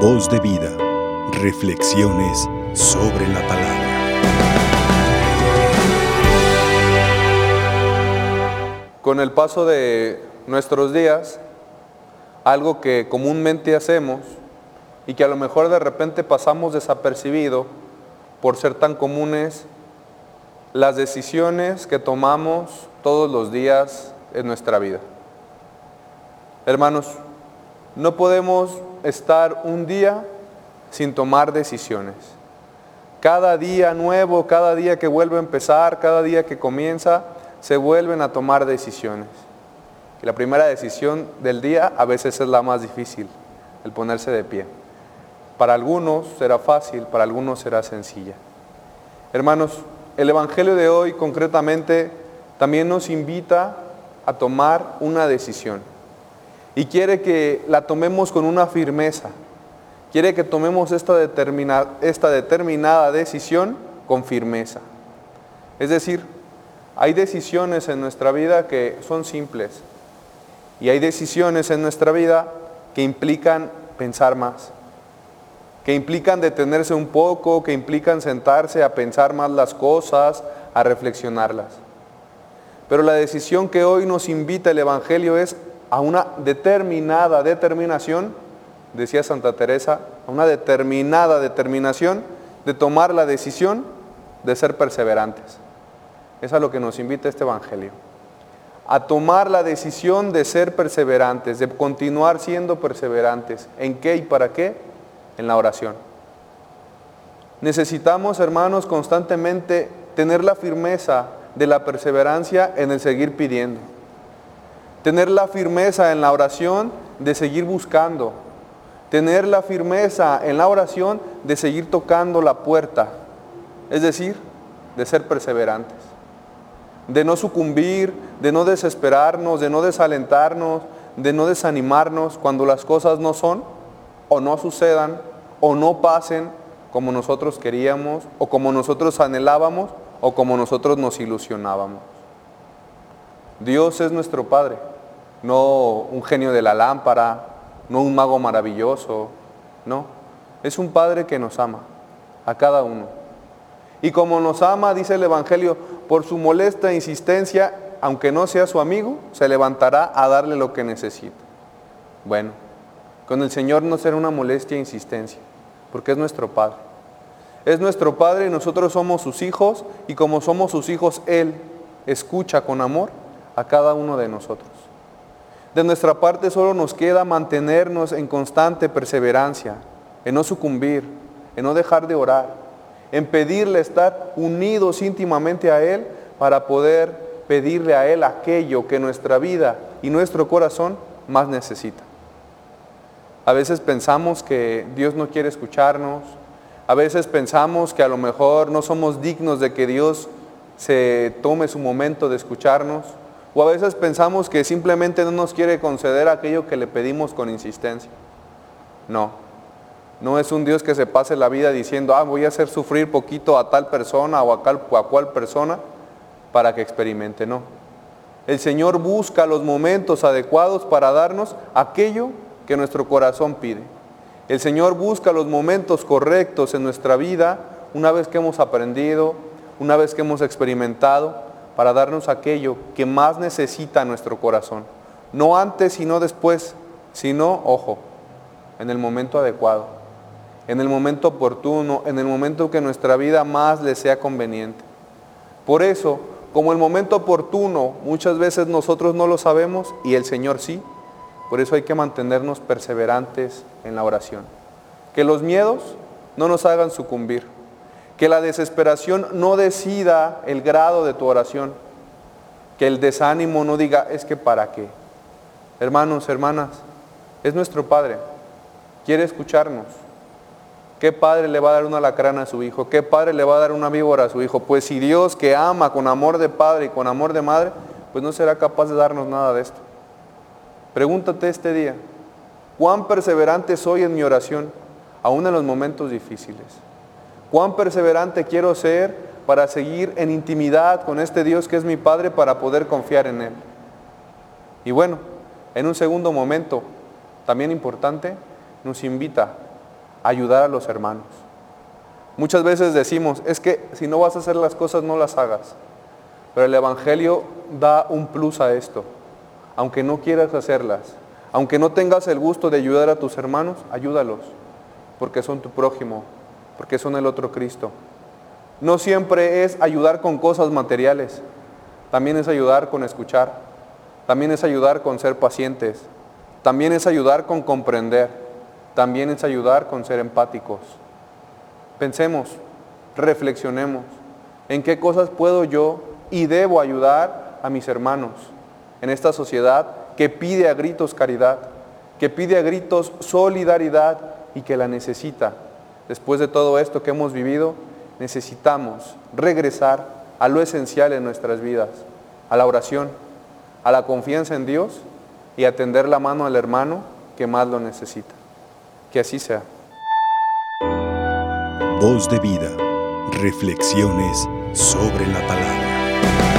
Voz de vida. Reflexiones sobre la palabra. Con el paso de nuestros días, algo que comúnmente hacemos y que a lo mejor de repente pasamos desapercibido por ser tan comunes, las decisiones que tomamos todos los días en nuestra vida. Hermanos, no podemos estar un día sin tomar decisiones. Cada día nuevo, cada día que vuelve a empezar, cada día que comienza, se vuelven a tomar decisiones. Y la primera decisión del día a veces es la más difícil, el ponerse de pie. Para algunos será fácil, para algunos será sencilla. Hermanos, el Evangelio de hoy concretamente también nos invita a tomar una decisión y quiere que la tomemos con una firmeza. Quiere que tomemos esta, esta determinada decisión con firmeza. Es decir, hay decisiones en nuestra vida que son simples y hay decisiones en nuestra vida que implican pensar más, que implican detenerse un poco, que implican sentarse a pensar más las cosas, a reflexionarlas. Pero la decisión que hoy nos invita el Evangelio es a una determinada determinación, decía Santa Teresa, a una determinada determinación de tomar la decisión de ser perseverantes. Es a lo que nos invita este Evangelio. A tomar la decisión de ser perseverantes, de continuar siendo perseverantes. ¿En qué y para qué? En la oración. Necesitamos, hermanos, constantemente tener la firmeza de la perseverancia en el seguir pidiendo tener la firmeza en la oración de seguir buscando, tener la firmeza en la oración de seguir tocando la puerta, es decir, de ser perseverantes, de no sucumbir, de no desesperarnos, de no desalentarnos, de no desanimarnos cuando las cosas no son o no sucedan o no pasen como nosotros queríamos o como nosotros anhelábamos o como nosotros nos ilusionábamos. Dios es nuestro Padre no un genio de la lámpara, no un mago maravilloso, no. Es un Padre que nos ama, a cada uno. Y como nos ama, dice el Evangelio, por su molesta insistencia, aunque no sea su amigo, se levantará a darle lo que necesita. Bueno, con el Señor no será una molestia e insistencia, porque es nuestro Padre. Es nuestro Padre y nosotros somos sus hijos, y como somos sus hijos, Él escucha con amor a cada uno de nosotros. De nuestra parte solo nos queda mantenernos en constante perseverancia, en no sucumbir, en no dejar de orar, en pedirle estar unidos íntimamente a Él para poder pedirle a Él aquello que nuestra vida y nuestro corazón más necesita. A veces pensamos que Dios no quiere escucharnos, a veces pensamos que a lo mejor no somos dignos de que Dios se tome su momento de escucharnos. O a veces pensamos que simplemente no nos quiere conceder aquello que le pedimos con insistencia. No, no es un Dios que se pase la vida diciendo, ah, voy a hacer sufrir poquito a tal persona o a, a cual persona para que experimente. No. El Señor busca los momentos adecuados para darnos aquello que nuestro corazón pide. El Señor busca los momentos correctos en nuestra vida una vez que hemos aprendido, una vez que hemos experimentado para darnos aquello que más necesita nuestro corazón. No antes y no después, sino, ojo, en el momento adecuado, en el momento oportuno, en el momento que nuestra vida más le sea conveniente. Por eso, como el momento oportuno muchas veces nosotros no lo sabemos y el Señor sí, por eso hay que mantenernos perseverantes en la oración. Que los miedos no nos hagan sucumbir que la desesperación no decida el grado de tu oración. Que el desánimo no diga, es que para qué. Hermanos, hermanas, es nuestro Padre. Quiere escucharnos. ¿Qué padre le va a dar una lacrana a su hijo? ¿Qué padre le va a dar una víbora a su hijo? Pues si Dios que ama con amor de padre y con amor de madre, pues no será capaz de darnos nada de esto. Pregúntate este día, ¿cuán perseverante soy en mi oración, aún en los momentos difíciles? Cuán perseverante quiero ser para seguir en intimidad con este Dios que es mi Padre para poder confiar en Él. Y bueno, en un segundo momento, también importante, nos invita ayudar a los hermanos. Muchas veces decimos, es que si no vas a hacer las cosas, no las hagas. Pero el Evangelio da un plus a esto. Aunque no quieras hacerlas, aunque no tengas el gusto de ayudar a tus hermanos, ayúdalos, porque son tu prójimo, porque son el otro Cristo. No siempre es ayudar con cosas materiales, también es ayudar con escuchar, también es ayudar con ser pacientes, también es ayudar con comprender, también es ayudar con ser empáticos. Pensemos, reflexionemos, en qué cosas puedo yo y debo ayudar a mis hermanos en esta sociedad que pide a gritos caridad, que pide a gritos solidaridad y que la necesita. Después de todo esto que hemos vivido, necesitamos regresar a lo esencial en nuestras vidas, a la oración, a la confianza en Dios y a tender la mano al hermano que más lo necesita. Que así sea. Voz de vida. Reflexiones sobre la palabra.